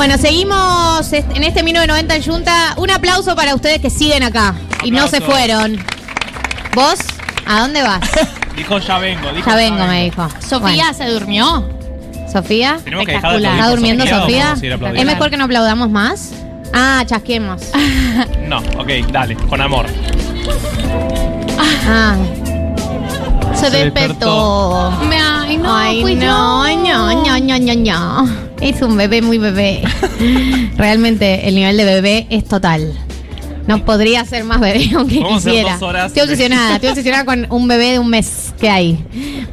Bueno, seguimos en este 1990 en Junta. Un aplauso para ustedes que siguen acá y no se fueron. ¿Vos? ¿A dónde vas? Dijo ya vengo. Dijo, Ya vengo, me dijo. Sofía se durmió. Sofía. Tenemos que dejar de Espectacular. aplaudir ¿Está durmiendo Sofía? ¿Es mejor que no aplaudamos más? Ah, chasquemos. No, ok, dale, con amor. Ah. Se Se despertó. Me- Ay, no, Ay, fui no, yo. no, no, no, no, no. Es un bebé muy bebé. Realmente el nivel de bebé es total. No podría ser más bebé aunque Vamos a hacer quisiera. dos horas Estoy obsesionada, estoy obsesionada con un bebé de un mes que hay.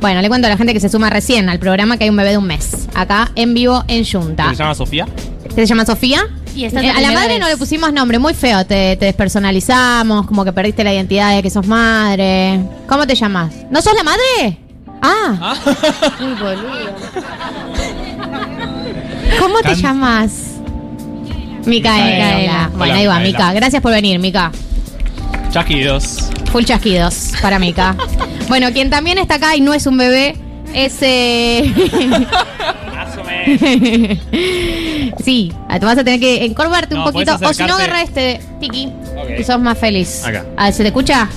Bueno, le cuento a la gente que se suma recién al programa que hay un bebé de un mes. Acá en vivo en Junta. ¿Se llama Sofía? ¿Se llama Sofía? Y Eh, a la madre vez. no le pusimos nombre, muy feo, te, te despersonalizamos, como que perdiste la identidad de que sos madre. ¿Cómo te llamas? ¿No sos la madre? Ah, Uy, boludo. ¿Cómo te Can- llamas? Micaela. Micaela. Bueno, Hola, ahí va, Micaela. Mica. Gracias por venir, Mica. Chasquidos. Full chasquidos para Mica. bueno, quien también está acá y no es un bebé es. eh, Más o menos. sí, te vas a tener que encorvarte un No, poquito. O si no, acercarte. agarra este tiki. Ok. Y sos más feliz. Acá. Ah, ¿Se te escucha?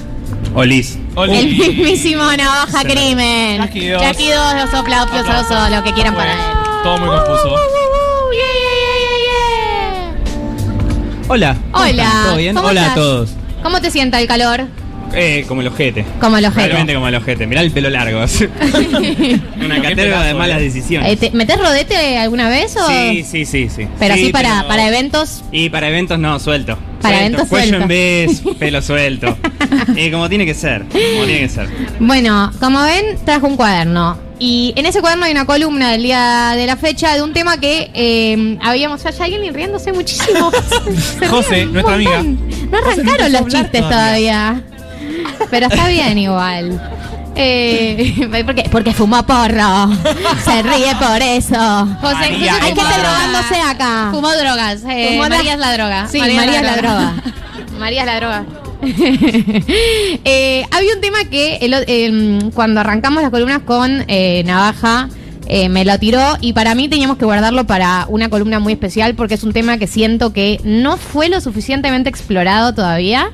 Olis. Oli. El mismísimo navaja crimen. Chasquidos. Chasquidos, los aplausos, Aplausos. oso, lo que quieran para él. Todo muy confuso. Hola. ¿cómo Hola. están? ¿Todo bien? ¿Cómo Hola estás? a todos. ¿Cómo te sienta el calor? Eh, como el ojete. Como el ojete. Realmente como el ojete. Mirá el pelo largo. Una caterva pedazo, de malas eh. decisiones. Eh, ¿te- ¿Metés rodete alguna vez o...? Sí, sí, sí, sí. Pero Sí, así para, pero- para eventos. Y para eventos no, suelto. Para Suelto. eventos Cuello suelto. en vez, pelo suelto. Y como tiene que ser. Como tiene que ser. Bueno, como ven, trajo un cuaderno. Y en ese cuaderno hay una columna del día de la fecha de un tema que eh, habíamos. Ya hay alguien riéndose muchísimo. José, nuestra amiga. No arrancaron los chistes todavía. Pero está bien igual. Eh, ¿por qué? Porque fumó porro. Se ríe por eso. José, María, José Hay fumó droga. drogándose acá. Fumó drogas. Eh, Fumó la- María es la droga. Sí, María, es la droga. María es la droga. Eh, había un tema que el o- em, cuando arrancamos las columnas con eh, Navaja eh, me lo tiró y para mí teníamos que guardarlo para una columna muy especial porque es un tema que siento que no fue lo suficientemente explorado todavía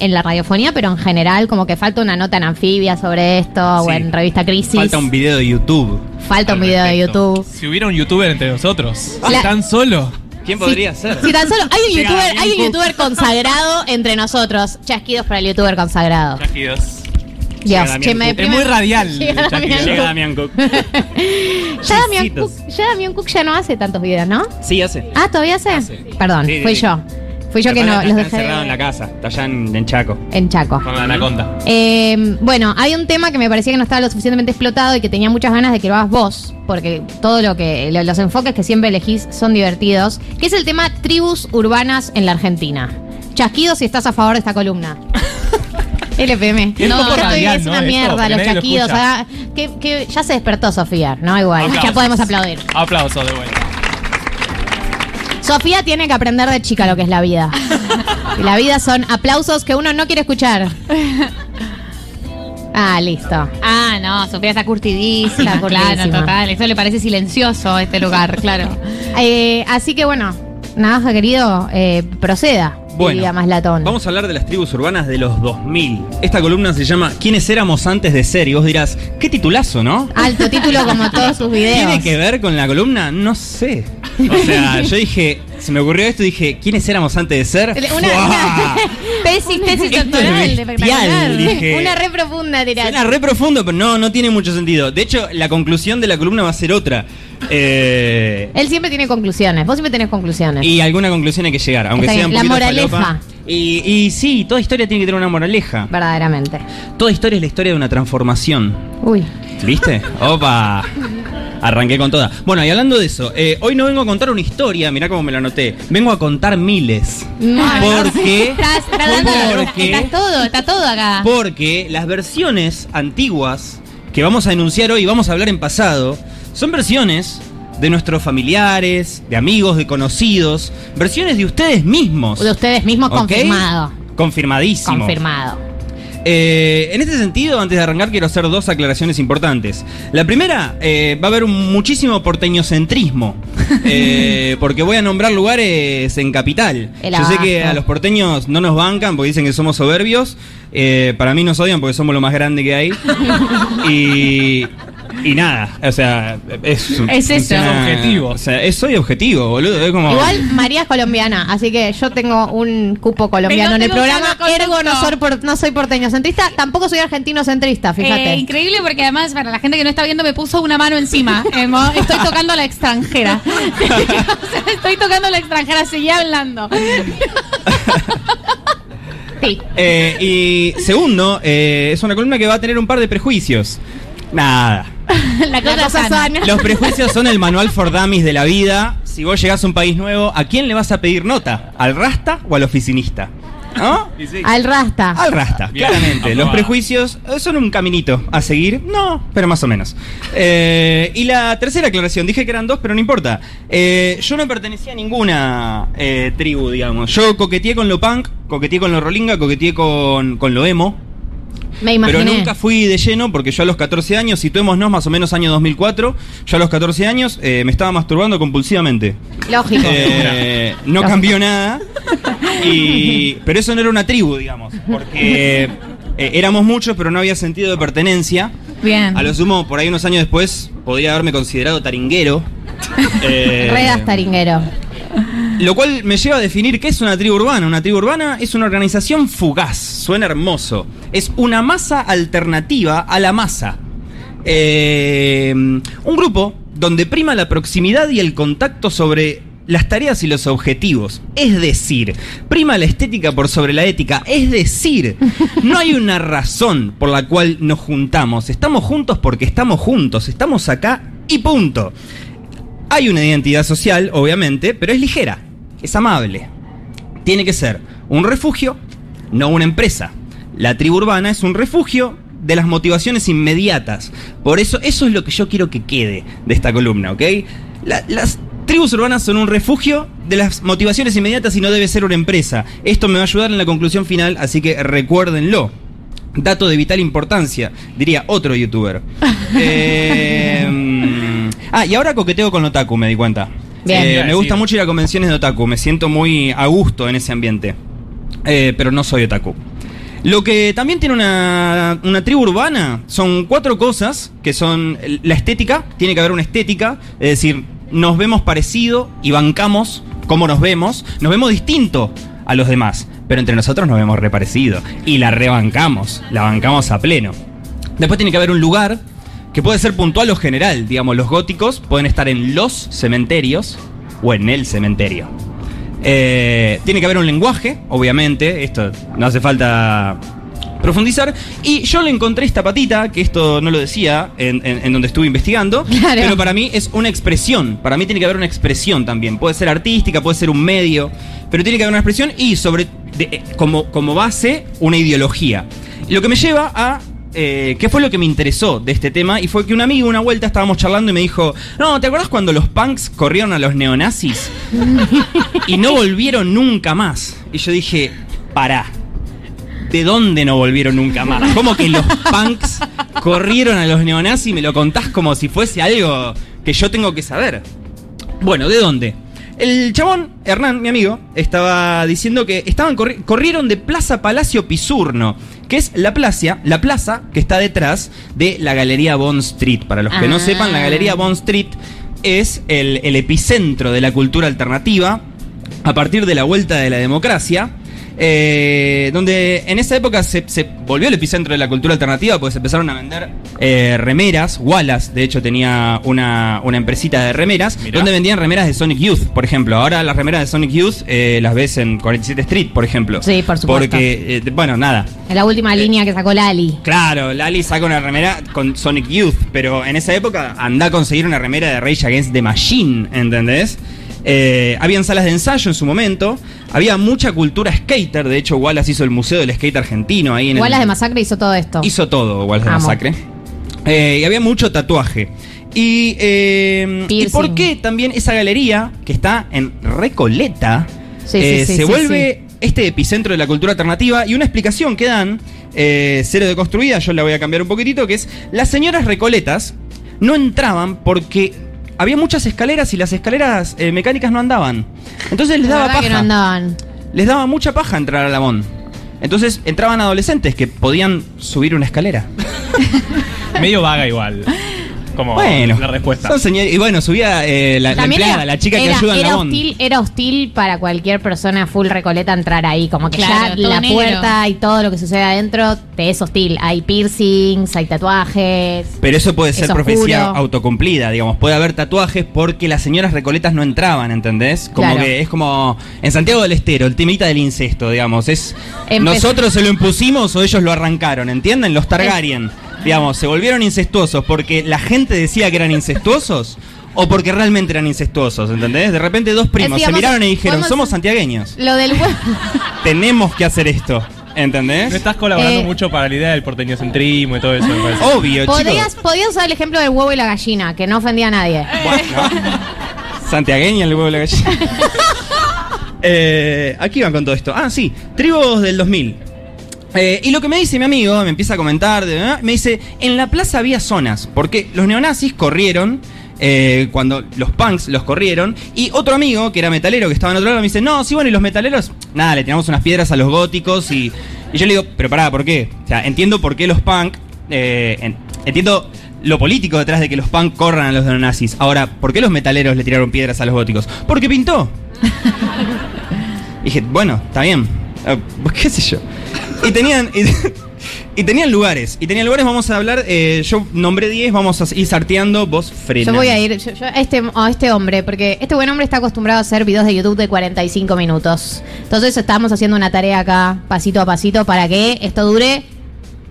en la radiofonía, pero en general como que falta una nota en anfibia sobre esto o en revista Crisis. Falta un video de YouTube. Falta un video de. YouTube. Si hubiera un youtuber entre nosotros, La- tan solo. ¿Quién podría ser? Si tan solo hay un Llega youtuber, hay un youtuber consagrado entre nosotros. Chasquidos para el youtuber consagrado. Chasquidos. Dios, che, me. Es muy radial. Llega Damián. Llega Damián Cook. Ya Damián. Cook, ya Damián Cook ya no hace tantos videos, ¿no? Sí, hace. Ah, ¿todavía hace? Hace. Perdón, Sí, sí, fui sí. yo. Fui yo que no Está los dejé encerrado en la casa. Está allá en, en Chaco. en Chaco. Con la anaconda. Eh, bueno, hay un tema que me parecía que no estaba lo suficientemente explotado y que tenía muchas ganas de que lo hagas vos, porque todo lo que lo- los enfoques que siempre elegís son divertidos, que es el tema tribus urbanas en la Argentina. Chasquidos si estás a favor de esta columna. LPM. Es yo estoy- radial, es ¿no? una mierda, que los nadie lo ah, que, que ya se despertó Sofía, ¿no? Igual. Aplausos. Ya podemos aplaudir. Aplauso de vuelta. Sofía tiene que aprender de chica lo que es la vida. Y la vida son aplausos que uno no quiere escuchar. Ah, listo. Ah, no, Sofía está curtidísima. Está claro, total. Eso le parece silencioso este lugar, claro. Eh, así que bueno, Navaja querido, eh, proceda. Bueno, diría más latón. Vamos a hablar de las tribus urbanas de los 2000. Esta columna se llama ¿Quiénes éramos antes de ser? Y vos dirás, qué titulazo, ¿no? Alto título como todos sus videos. ¿Tiene que ver con la columna? No sé. O sea, yo dije, se me ocurrió esto y dije, ¿quiénes éramos antes de ser? Una, una tesis, tesis doctoral. espectacular. dije. Una re profunda tiraste. Suena re profundo, pero no, no tiene mucho sentido. De hecho, la conclusión de la columna va a ser otra. Eh, Él siempre tiene conclusiones. Vos siempre tenés conclusiones. y alguna conclusión hay que llegar, aunque Está sea un bien, la poquito moraleja. falopa. Y, y sí, toda historia tiene que tener una moraleja. Verdaderamente. Toda historia es la historia de una transformación. Uy. ¿Viste? ¡Opa! Arranqué con toda. Bueno, y hablando de eso, eh, hoy no vengo a contar una historia, mirá cómo me lo anoté. Vengo a contar miles. Estás, estás Porque- está todo, está todo acá. Porque las versiones antiguas que vamos a enunciar hoy y vamos a hablar en pasado son versiones de nuestros familiares, de amigos, de conocidos, versiones de ustedes mismos. De ustedes mismos ¿Ok? confirmado. Confirmadísimo. Confirmado. Eh, en este sentido, antes de arrancar, quiero hacer dos aclaraciones importantes. La primera, eh, va a haber un muchísimo porteñocentrismo, eh, porque voy a nombrar lugares en capital. El Yo sé que a los porteños no nos bancan porque dicen que somos soberbios. Eh, para mí nos odian porque somos lo más grande que hay. y, y nada, o sea, es, Es eso. Es objetivo. O sea, es, soy objetivo, boludo. Es como. Igual María es colombiana, así que yo tengo un cupo colombiano en el programa. Ergo no soy, por- no soy porteño centrista, tampoco soy argentino centrista, fíjate. Eh, increíble porque además, para la gente que no está viendo, me puso una mano encima. Eh, Estoy tocando a la extranjera. O sea, estoy tocando a la extranjera, seguí hablando. Sí. Eh, y segundo, eh, es una columna que va a tener un par de prejuicios. Nada. La La cosa, cosa sana. sana. Los prejuicios son el manual for dummies de la vida. Si vos llegás a un país nuevo, ¿a quién le vas a pedir nota? ¿Al rasta o al oficinista? ¿No? Al rasta. Al rasta, Bien, claramente. Los prejuicios eh, son un caminito a seguir. No, pero más o menos. Eh, y la tercera aclaración, dije que eran dos, pero no importa. Eh, yo no pertenecía a ninguna eh, tribu, digamos. Yo coqueteé con lo punk, coqueteé con lo rolinga, coqueteé con, con lo emo. Me imaginé. Pero nunca fui de lleno porque yo a los 14 años, situémonos más o menos año 2004, yo a los 14 años eh, me estaba masturbando compulsivamente. Lógico. Eh, no cambió nada. Y, pero eso no era una tribu, digamos. Porque eh, éramos muchos, pero no había sentido de pertenencia. Bien. A lo sumo, por ahí unos años después, podría haberme considerado taringuero. Eh, Redas taringuero. Lo cual me lleva a definir qué es una tribu urbana. Una tribu urbana es una organización fugaz, suena hermoso. Es una masa alternativa a la masa. Eh, un grupo donde prima la proximidad y el contacto sobre las tareas y los objetivos. Es decir, prima la estética por sobre la ética. Es decir, no hay una razón por la cual nos juntamos. Estamos juntos porque estamos juntos. Estamos acá y punto. Hay una identidad social, obviamente, pero es ligera, es amable. Tiene que ser un refugio, no una empresa. La tribu urbana es un refugio de las motivaciones inmediatas. Por eso, eso es lo que yo quiero que quede de esta columna, ¿ok? La- las tribus urbanas son un refugio de las motivaciones inmediatas y no debe ser una empresa. Esto me va a ayudar en la conclusión final, así que recuérdenlo. Dato de vital importancia, diría otro youtuber. Eh, ah, y ahora coqueteo con Otaku, me di cuenta. Bien. Eh, me gusta mucho ir a convenciones de Otaku, me siento muy a gusto en ese ambiente. Eh, pero no soy Otaku. Lo que también tiene una, una tribu urbana son cuatro cosas que son la estética, tiene que haber una estética, es decir, nos vemos parecido y bancamos cómo nos vemos, nos vemos distinto a los demás, pero entre nosotros nos vemos reparecido y la rebancamos, la bancamos a pleno. Después tiene que haber un lugar que puede ser puntual o general, digamos, los góticos pueden estar en los cementerios o en el cementerio. Eh, tiene que haber un lenguaje, obviamente, esto no hace falta profundizar. Y yo le encontré esta patita, que esto no lo decía en, en- en donde estuve investigando, Claro. pero para mí es una expresión. Para mí tiene que haber una expresión también. Puede ser artística, puede ser un medio, pero tiene que haber una expresión y sobre de- como, como base una ideología. Lo que me lleva a eh, qué fue lo que me interesó de este tema y fue que un amigo una vuelta estábamos charlando y me dijo, no, ¿te acuerdas cuando los punks corrieron a los neonazis? y no volvieron nunca más. Y yo dije, pará. ¿De dónde no volvieron nunca más? ¿Cómo que los punks corrieron a los neonazis y me lo contás como si fuese algo que yo tengo que saber? Bueno, ¿de dónde? El chabón, Hernán, mi amigo, estaba diciendo que estaban corri- corrieron de Plaza Palacio Pisurno, que es la plaza, la plaza que está detrás de la Galería Bond Street. Para los que no Ah. sepan, la Galería Bond Street es el, el epicentro de la cultura alternativa a partir de la vuelta de la democracia. Eh, donde en esa época se, se volvió el epicentro de la cultura alternativa, pues se empezaron a vender eh, remeras. Wallace, de hecho, tenía una, una empresita de remeras, Mirá. donde vendían remeras de Sonic Youth, por ejemplo. Ahora las remeras de Sonic Youth eh, las ves en 47 Street, por ejemplo. Sí, por supuesto. Porque, eh, bueno, nada. En la última línea que sacó Lali. Claro, Lali saca una remera con Sonic Youth, pero en esa época anda a conseguir una remera de Rage Against the Machine, ¿entendés? Eh, habían salas de ensayo en su momento, había mucha cultura skater, de hecho Wallace hizo el Museo del Skate Argentino ahí en el... las de Masacre hizo todo esto. Hizo todo Wallace de. Masacre. Eh, y había mucho tatuaje. Y, eh, ¿y por qué también esa galería, que está en Recoleta, Sí, sí, sí, se vuelve este epicentro de la cultura alternativa y una explicación que dan, cero de construida, yo la voy a cambiar un poquitito, que es las señoras recoletas no entraban porque había muchas escaleras y las escaleras eh, mecánicas no andaban. Entonces les La daba que no paja. andaban. les daba mucha paja entrar al Lamón. Entonces entraban adolescentes que podían subir una escalera. Medio vaga igual. Como Bueno, la respuesta. son señor- y bueno, subía eh, la, la También empleada, era- la chica que era- ayuda en era Lamón. hostil, era hostil para cualquier persona full recoleta entrar ahí. Como que Claro, ya la negro. puerta y todo lo que sucede adentro te es hostil. Hay piercings, hay tatuajes. Pero eso puede ser Es profecía oscuro. autocumplida, digamos. Puede haber tatuajes porque las señoras recoletas no entraban, ¿entendés? Como Claro. que es como en Santiago del Estero, el temita del incesto, digamos. Es nosotros se lo impusimos o ellos lo arrancaron, ¿entienden? Los Targaryen, digamos, se volvieron incestuosos porque la gente decía que eran incestuosos o porque realmente eran incestuosos, ¿entendés? De repente dos primos se miraron y dijeron, somos santiagueños, Lo del hue- tenemos que hacer esto, ¿entendés? No estás colaborando Eh, mucho para la idea del porteñocentrismo y todo eso, me parece. Obvio, podías, chicos. podías usar el ejemplo del huevo y la gallina, que no ofendía a nadie. Santiagueña el huevo de la gallina. Eh, aquí van con todo esto. Ah, sí, tribus del 2000. Eh, y lo que me dice mi amigo, me empieza a comentar, ¿eh? me dice, en la plaza había zonas, porque los neonazis corrieron, eh, cuando los punks los corrieron, y otro amigo, que era metalero, que estaba en otro lado, me dice, no, sí, bueno, y los metaleros, nada, le tiramos unas piedras a los góticos, y, y yo le digo, pero pará, ¿por qué? O sea, entiendo por qué los punk, eh, en- entiendo lo político detrás de que los punk corran a los neonazis. Ahora, ¿por qué los metaleros le tiraron piedras a los góticos? Porque pintó. dije, bueno, está bien. ¿Qué sé yo? Y tenían. Y, y tenían lugares. Y tenían lugares, vamos a hablar. eh, yo nombré 10, vamos a ir sarteando. Vos frena. Yo voy a ir yo- yo a, este, a este hombre, porque este buen hombre está acostumbrado a hacer videos de YouTube de 45 minutos. Entonces estamos haciendo una tarea acá, pasito a pasito, para que esto dure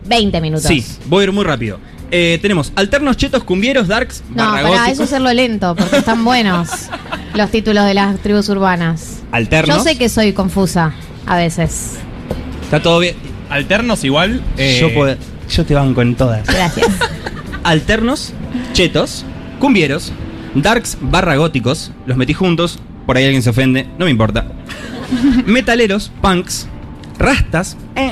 20 minutos. Sí, voy a ir muy rápido. Eh, tenemos alternos, chetos, cumbieros, darks, No, para eso hacerlo lento, porque están buenos los títulos de las tribus urbanas. alternos. Yo sé que soy confusa a veces. Está todo bien. Alternos igual. eh, Yo, puedo- yo te banco en todas. Gracias. Alternos, chetos, cumbieros, darks barra góticos, los metí juntos, por ahí alguien se ofende, no me importa. Metaleros, punks, rastas, eh,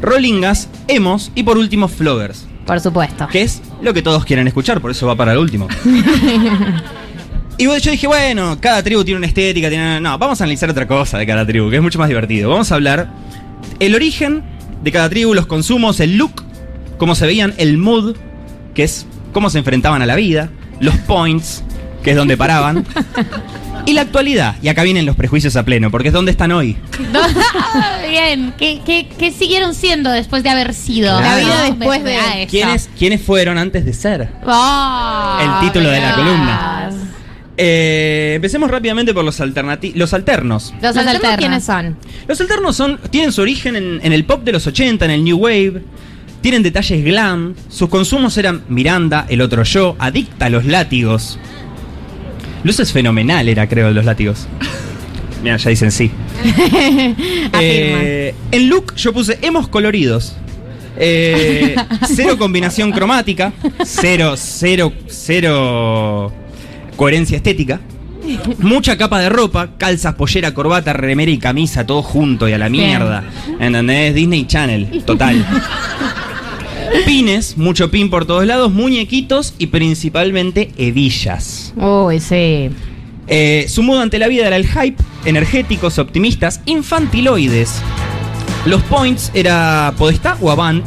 rollingas, emos y por último floggers, Por supuesto. que es lo que todos quieren escuchar, por eso va para el último. Y bueno, yo dije, bueno, cada tribu tiene una estética, tiene... No, vamos a analizar otra cosa de cada tribu, que es mucho más divertido. Vamos a hablar el origen de cada tribu, los consumos, el look, cómo se veían, el mood, que es cómo se enfrentaban a la vida, los points, que es donde paraban, y la actualidad. Y acá vienen los prejuicios a pleno, porque es donde están hoy. Bien, ¿Qué, qué, qué siguieron siendo después de haber sido? La vida No, después de- ah, eso. ¿Quiénes, ¿Quiénes fueron antes de ser? Ah, El título de la columna. Eh, empecemos rápidamente por los, alternati- los alternos. ¿Los Los alternos quiénes son? Los alternos son, tienen su origen en, en el pop de los 80, en el New Wave. Tienen detalles glam. Sus consumos eran Miranda, el otro yo, adicta a los látigos. Luces fenomenal era, creo, de los látigos. Mira, ya dicen sí. Eh, en look yo puse hemos coloridos. Eh, cero combinación cromática. Cero, cero, cero coherencia estética. Mucha capa de ropa, calzas, pollera, corbata, remera y camisa, todo junto y a la Bien. mierda. ¿Entendés? Disney Channel, total. Pines, mucho pin por todos lados, muñequitos y principalmente hebillas. Uy, sí. Eh, su modo ante la vida era el hype, energéticos, optimistas, infantiloides. Los points era Podestá o Avant.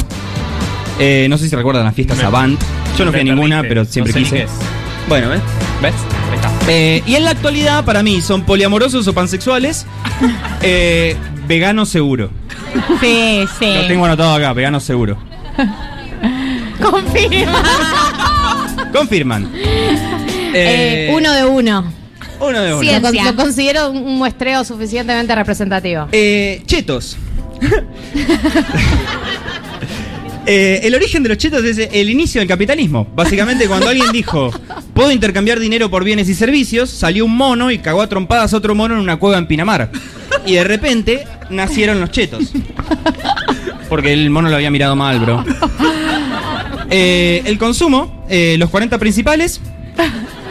Eh, no sé si recuerdan las fiestas Me- Avant. Yo no fui a me ninguna, perdiste, pero no siempre sé ni quise. qué es. Bueno, ¿ves? ¿Ves? Ahí está. Eh, y en la actualidad, para mí, son poliamorosos o pansexuales. eh, vegano seguro. Sí, sí. Lo tengo anotado acá, vegano seguro. Confirma. Confirman. Eh, Eh, uno de uno. Uno de uno. Cien. Lo, con- Ciencia. lo considero un un muestreo suficientemente representativo. Eh, chetos. Eh, el origen de los chetos es el inicio del capitalismo. Básicamente, cuando alguien dijo, puedo intercambiar dinero por bienes y servicios, salió un mono y cagó a trompadas a otro mono en una cueva en Pinamar. Y de repente nacieron los chetos. Porque el mono lo había mirado mal, bro. Eh, el consumo, eh, los 40 principales,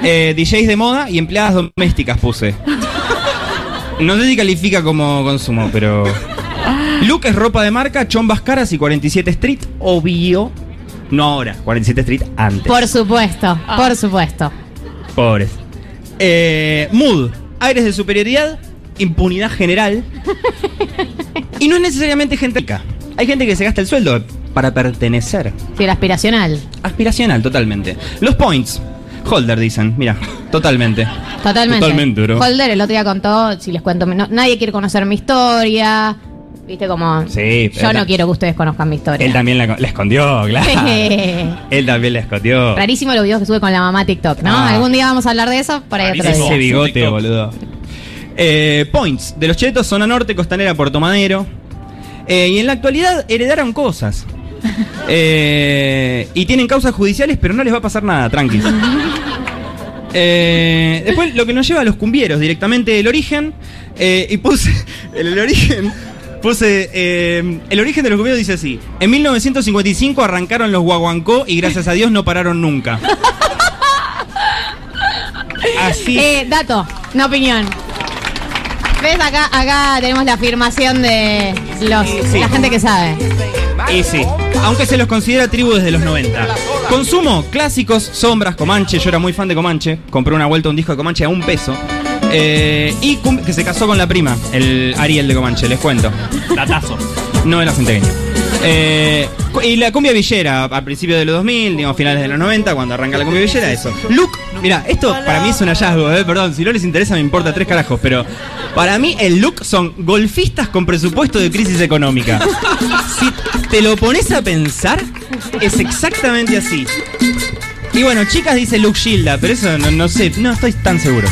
eh, DJs de moda y empleadas domésticas puse. No sé si califica como consumo, pero. Look es ropa de marca, chombas caras y 47 Street, obvio. No ahora, 47 Street antes. Por supuesto, por supuesto. Pobres. Eh, mood, aires de superioridad, impunidad general. y no es necesariamente gente rica. Hay gente que se gasta el sueldo para pertenecer. Sí, el aspiracional. Aspiracional, totalmente. Los points. Holder, dicen. Mira, totalmente. Totalmente. Totalmente, bro. Holder el otro día contó, si les cuento, no- nadie quiere conocer mi historia. Viste como. Sí, pero Yo no quiero que ustedes conozcan mi historia. Él también la, la escondió, claro. Él también la escondió. Rarísimo los videos que sube con la mamá TikTok, ¿no? Ah. Algún día vamos a hablar de eso, por ahí otro día. Ese bigote, boludo. Eh, points. De los chetos, zona norte, costanera, Puerto Madero. Eh, y en la actualidad heredaron cosas. Eh, y tienen causas judiciales, pero no les va a pasar nada, tranquilos. Eh, después lo que nos lleva a los cumbieros, directamente el origen. eh, y puse. El, el origen. Puse. eh, el origen de los cumbieros dice así: En 1955 arrancaron los guaguancó y gracias a Dios no pararon nunca. Así. Eh, dato, no opinión. ¿Ves? Acá, acá tenemos la afirmación de los, Sí. la gente que sabe. Y sí, aunque se los considera tribu desde los 90. Consumo, clásicos, sombras, Comanche. Yo era muy fan de Comanche. Compré una vuelta un disco de Comanche a un peso. Eh, y que se casó con la prima, el Ariel de Comanche, les cuento. Datazo. No era centeño. Eh, y la cumbia villera, a principios de los 2000, digamos, finales de los 90, cuando arranca la cumbia villera, eso. Look, mira, esto para mí es un hallazgo, eh, perdón, si no les interesa me importa tres carajos, pero para mí el look son golfistas con presupuesto de crisis económica. Si te lo pones a pensar, es exactamente así. Y bueno, chicas dice Luke Gilda, pero eso no, no sé, no estoy tan seguro.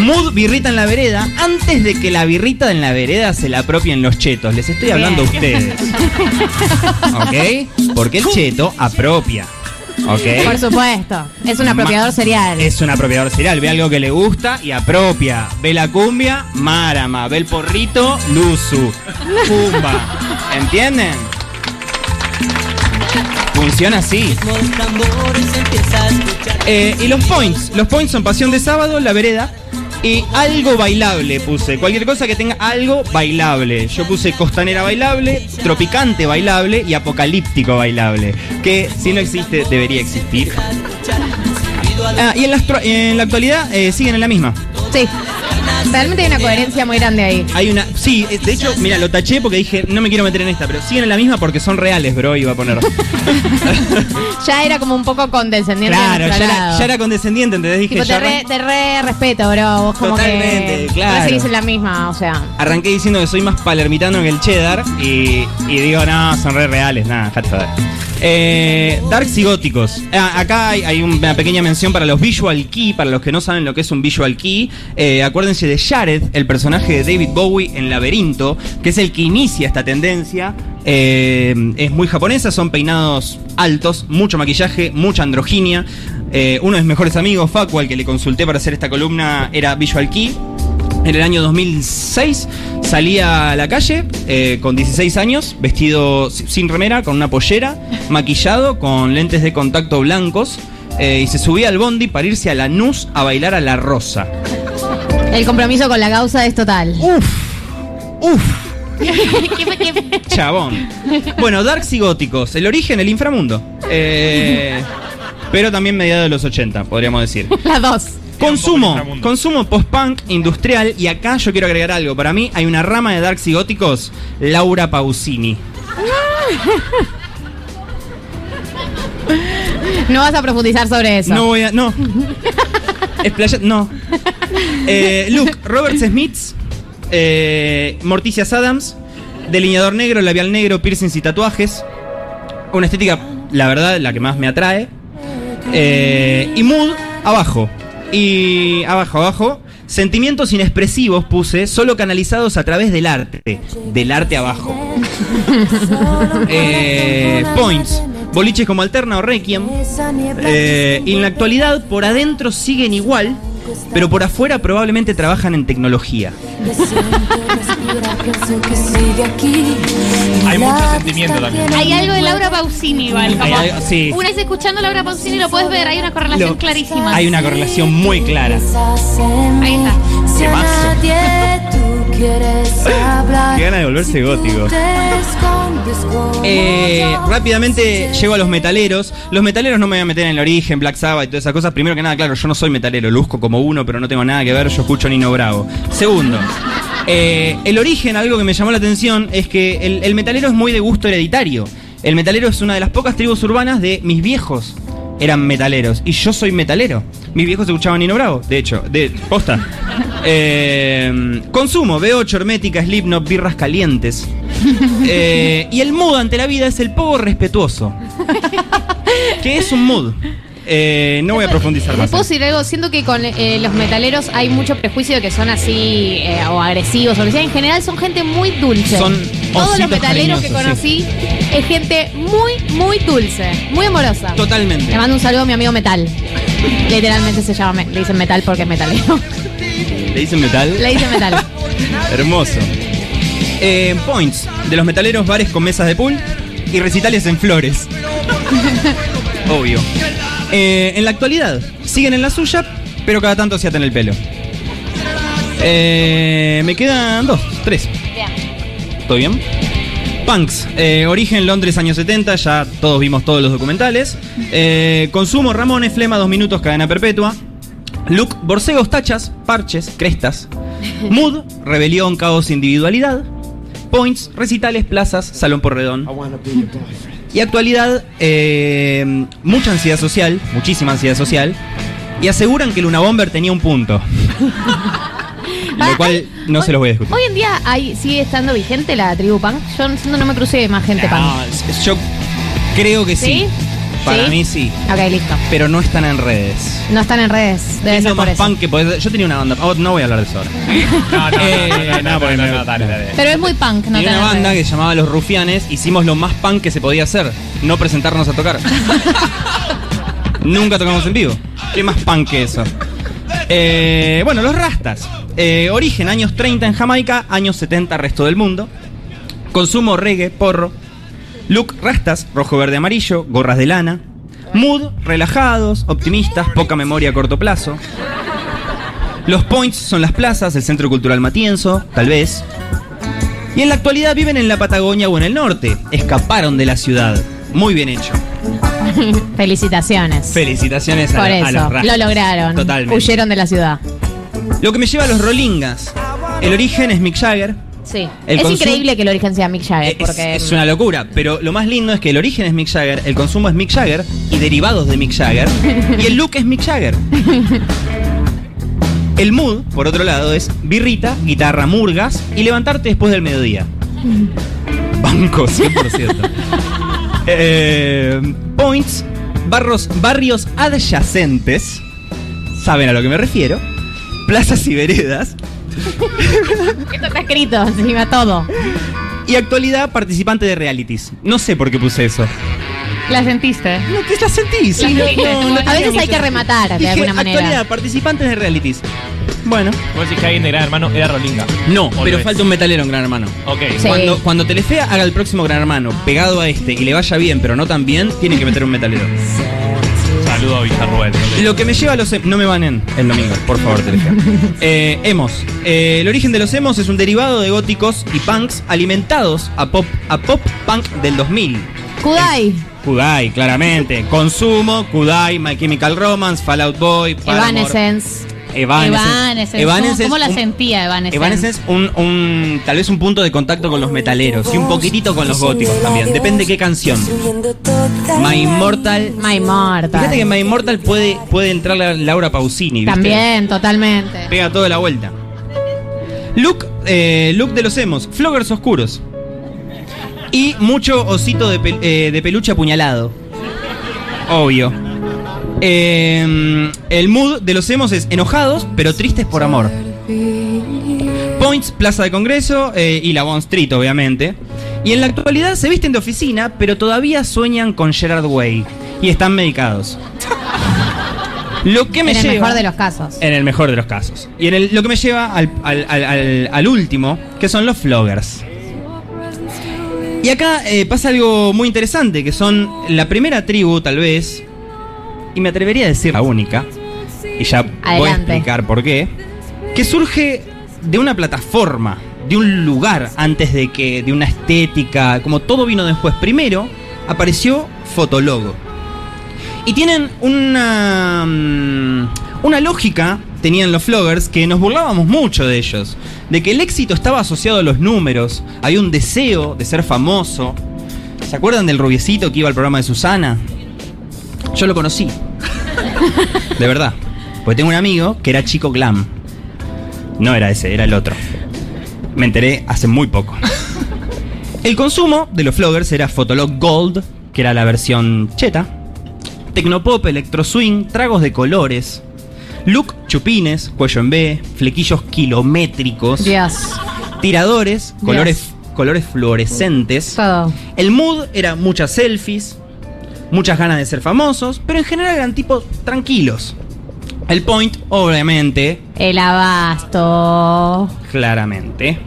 Mood birrita en la vereda, antes de que la birrita en la vereda se la apropien los chetos. Les estoy hablando a ustedes. ¿Ok? Porque el cheto apropia. ¿Ok? Por supuesto. Es un apropiador serial. Es un apropiador serial. Ve algo que le gusta y apropia. Ve la cumbia, Marama. Ve el porrito, Luzu. Pumba. ¿Entienden? Funciona así. Eh, y los points. Los points son pasión de sábado, la vereda. Y algo bailable puse. Cualquier cosa que tenga algo bailable. Yo puse costanera bailable, tropicante bailable y apocalíptico bailable. Que si no existe, debería existir. Ah, y en en la actualidad eh, siguen en la misma. Sí. Realmente hay una coherencia muy grande ahí. Hay una. Sí, eh, de hecho, mira, lo taché porque dije, no me quiero meter en esta, pero siguen en la misma porque son reales, bro, iba a poner. Ya era como un poco condescendiente. claro, ya era, lado. ya era condescendiente, ¿entendés? Dije, Tipo, te re, te re respeto, bro. Vos como Totalmente, que. claro. Seguís en la misma, o sea. arranqué diciendo que soy más palermitano que el cheddar y, y digo, no, son re reales, nada, joder. Eh, darks y góticos. Ah, acá hay, una pequeña mención para los visual key, para los que no saben lo que es un visual key. Eh, acuérdense de Jared, el personaje de David Bowie en Laberinto, que es el que inicia esta tendencia. Eh, es muy japonesa, son peinados altos, mucho maquillaje, mucha androginia. Uno de mis mejores amigos, Facu, al que le consulté para hacer esta columna, era Visual Key. En el año 2006 salía a la calle eh, con 16 años, vestido si- sin remera, con una pollera, maquillado, con lentes de contacto blancos, eh, y se subía al bondi para irse a la NUS a bailar a la rosa. El compromiso con la causa es total. ¡Uf! ¡Uf! Chabón. Bueno, Darks y Góticos. El origen, el inframundo. Eh, pero también mediados de los 80, podríamos decir. Las dos. Consumo, consumo post-punk industrial. Y acá yo quiero agregar algo. Para mí hay una rama de Darks y Góticos, Laura Pausini. No vas a profundizar sobre eso. No voy a. No. Explaya- no. Eh, Luke, Robert Smiths, eh, Morticias Adams, delineador negro, labial negro, piercings y tatuajes. Una estética, la verdad, la que más me atrae. Eh, y mood, abajo. Y abajo, abajo. Sentimientos inexpresivos puse, solo canalizados a través del arte. Del arte abajo. Eh, points. Boliches como Alterna o Requiem. Eh, y en la actualidad, por adentro siguen igual, pero por afuera probablemente trabajan en tecnología. Hay mucho sentimiento también. Hay algo de Laura Pausini, igual. Hay como algo- sí. Una vez escuchando a Laura Pausini lo puedes ver, hay una correlación Lo- clarísima. Hay una correlación muy clara. Ahí está. Si quieres hablar. Qué gana de volverse gótico. Eh, rápidamente llego a los metaleros. Los metaleros no me voy a meter en el origen, Black Sabbath y todas esas cosas. Primero que nada, claro, yo no soy metalero, luzco como uno, pero no tengo nada que ver, yo escucho Nino Bravo. Segundo, eh, el origen, algo que me llamó la atención, es que el, el metalero es muy de gusto hereditario. El metalero es una de las pocas tribus urbanas de mis viejos. Eran metaleros. Y yo soy metalero. Mis viejos escuchaban Nino Bravo, de hecho, de posta. Eh, consumo, B8, hermética, Slipknot, birras calientes. Eh, y el mood ante la vida es el poco respetuoso. ¿Qué es un mood? Eh, no voy a profundizar ¿Les más. puedo decir algo? Siento que con eh, los metaleros hay mucho prejuicio de que son así eh, o agresivos. O lo que sea. En general son gente muy dulce. Son Todos los metaleros que conocí es gente muy, muy dulce. Muy amorosa. Totalmente. Le mando un saludo a mi amigo Metal. Literalmente se llama, le dicen Metal porque es metalero. ¿Le dicen metal? le dicen Metal. Hermoso. Eh, points. De los metaleros, bares con mesas de pool y recitales en flores. Obvio. Eh, en la actualidad, siguen en la suya, pero cada tanto se atan el pelo. Eh, me quedan dos, tres. ¿Todo bien? Punks, eh, origen Londres años 70, ya todos vimos todos los documentales. Eh, consumo Ramones, Flema, dos minutos, cadena perpetua. Look, borcegos, tachas, parches, crestas. Mood, rebelión, caos, individualidad. Points, recitales, plazas, salón por redón. Y actualidad, eh, mucha ansiedad social, muchísima ansiedad social. Y aseguran que Luna Bomber tenía un punto. Lo cual no se los voy a discutir. Hoy en día hay, sigue estando vigente la tribu punk. Yo no- me crucé más gente No, punk. yo creo que sí. ¿Sí? Para ¿Sí? mí sí. Ok, listo. Pero no están en redes. No están en redes. Debe Es ser lo más punk que podés- Yo tenía una banda. oh, no voy a hablar de eso ahora. No, no, Eh, no, no, no, no, porque no, me- no, dale, dale. Pero es muy punk, no Tenía te una banda que se llamaba Los Rufianes. Hicimos lo más punk que se podía hacer. No presentarnos a tocar. Nunca tocamos en vivo. ¿Qué más punk que eso? Eh, bueno, los Rastas. Eh, origen, años 30 en Jamaica, años 70 resto del mundo. Consumo reggae, porro. Look, rastas, rojo, verde, amarillo, gorras de lana. Mood, relajados, optimistas, poca memoria a corto plazo. Los points son las plazas, el Centro Cultural Matienzo, tal vez. Y en la actualidad viven en la Patagonia o en el norte. Escaparon de la ciudad. Muy bien hecho. Felicitaciones. Felicitaciones a, Por a los eso, rastas. lo lograron. Totalmente. Huyeron de la ciudad. Lo que me lleva a los Rolingas. El origen es Mick Jagger. Sí. El es increíble que el origen sea Mick Jagger. Es, porque es una locura, pero lo más lindo es que el origen es Mick Jagger, el consumo es Mick Jagger y derivados de Mick Jagger y el look es Mick Jagger. El mood, por otro lado, es birrita, guitarra, murgas y levantarte después del mediodía. Banco, 100%. Eh, points, barros, barrios adyacentes, saben a lo que me refiero, plazas y veredas, Esto está escrito encima todo. y actualidad participante de realities. No sé por qué puse eso. La sentiste. No, ¿qué la sentís? Sí, No, sí. no, no A veces hay que rematar de Dije, alguna manera. Actualidad, participantes de realities. Bueno, Vos decís que alguien de Gran Hermano era Rolinga. no, ¿O pero falta un metalero en Gran Hermano. Ok. Sí. Cuando, cuando Telefea haga el próximo Gran Hermano pegado a este y le vaya bien, pero no tan bien, tiene que meter un metalero. Saludo a Villarruel. Lo que me lleva a los... em- No me banen el domingo, por favor, Telefea. Eh, emos. Eh, el origen de los emos es un derivado de góticos y punks alimentados a pop, a pop punk del 2000. Kudai. Kudai, claramente. Consumo, Kudai, My Chemical Romance, Fallout Boy, Paramore. Evanescence. Evanescence. Evanescence, ¿Cómo, cómo la sentía Evanescence? Evanescence, un, un, tal vez un punto de contacto con los metaleros y un poquitito con los góticos también. Depende qué canción. My Immortal. My Immortal. Fíjate que My Immortal puede, puede entrar la Laura Pausini. ¿viste? También, totalmente. Pega toda la vuelta. Look, eh, look de los emos. Floggers oscuros. Y mucho osito de, pel- eh, de peluche apuñalado. Obvio. Eh, el mood de los emos es enojados, pero tristes por amor. Points, Plaza de Congreso eh, y la Bond Street, obviamente. Y en la actualidad se visten de oficina, pero todavía sueñan con Gerard Way. Y están medicados. Lo que me en el lleva- mejor de los casos. en el mejor de los casos. Y en el- lo que me lleva al, al- al- al- al último, que son los floggers. Y acá eh, pasa algo muy interesante, que son la primera tribu, tal vez, y me atrevería a decir la única, y ya voy a explicar por qué, que surge de una plataforma, de un lugar, antes de que, de una estética, como todo vino después. Primero apareció Fotologo. Y tienen una, mm, una lógica, tenían los floggers, que nos burlábamos mucho de ellos. De que el éxito estaba asociado a los números, había un deseo de ser famoso. ¿Se acuerdan del rubiecito que iba al programa de Susana? Yo lo conocí. De verdad. Porque tengo un amigo que era chico glam. No era ese, era el otro. Me enteré hace muy poco. El consumo de los floggers era Fotolog Gold, que era la versión cheta. Tecnopop, electro swing, tragos de colores. Look, chupines, cuello en B, flequillos kilométricos. Dios. Tiradores, colores, colores fluorescentes. Todo. El mood era muchas selfies, muchas ganas de ser famosos, pero en general eran tipos tranquilos. El point, obviamente, El abasto. claramente.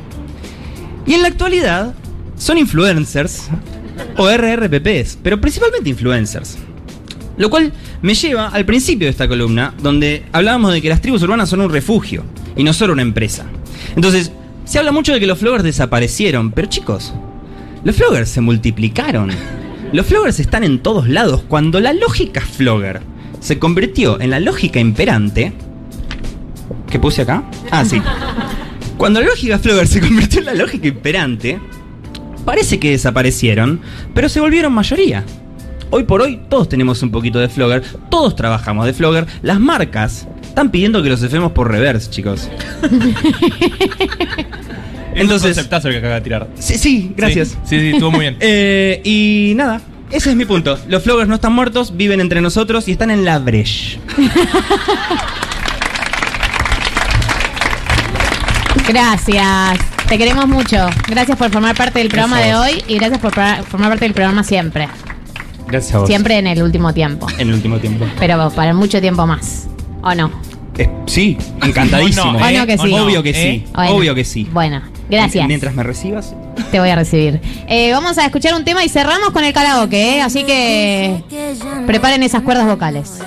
Y en la actualidad son influencers o RRPPs, pero principalmente influencers. Lo cual me lleva al principio de esta columna, donde hablábamos de que las tribus urbanas son un refugio y no solo una empresa. Entonces, se habla mucho de que los floggers desaparecieron, pero chicos, los floggers se multiplicaron. Los floggers están en todos lados. Cuando la lógica flogger se convirtió en la lógica imperante, ¿qué puse acá? Ah, sí. Cuando la lógica flogger se convirtió en la lógica imperante, parece que desaparecieron, pero se volvieron mayoría. Hoy por hoy todos tenemos un poquito de flogger, todos trabajamos de flogger, las marcas están pidiendo que los efemos por reverse, chicos. Es Entonces- un conceptazo el que acaba de tirar. Sí, sí, gracias. Sí, sí, sí, estuvo muy bien. Eh, y nada, ese es mi punto. Los floggers no están muertos, viven entre nosotros y están en la breche. Gracias. Te queremos mucho. Gracias por formar parte del programa de hoy y gracias por pra- formar parte del programa siempre. Gracias a vos. Siempre en el último tiempo. En el último tiempo. Pero para mucho tiempo más. ¿O no? Eh, sí, encantadísimo. O no, ¿O no que sí? Obvio que sí. Bueno. Obvio que sí. Bueno, gracias. Mientras me recibas. Te voy a recibir. Eh, vamos a escuchar un tema y cerramos con el karaoke, ¿eh? Así que preparen esas cuerdas vocales.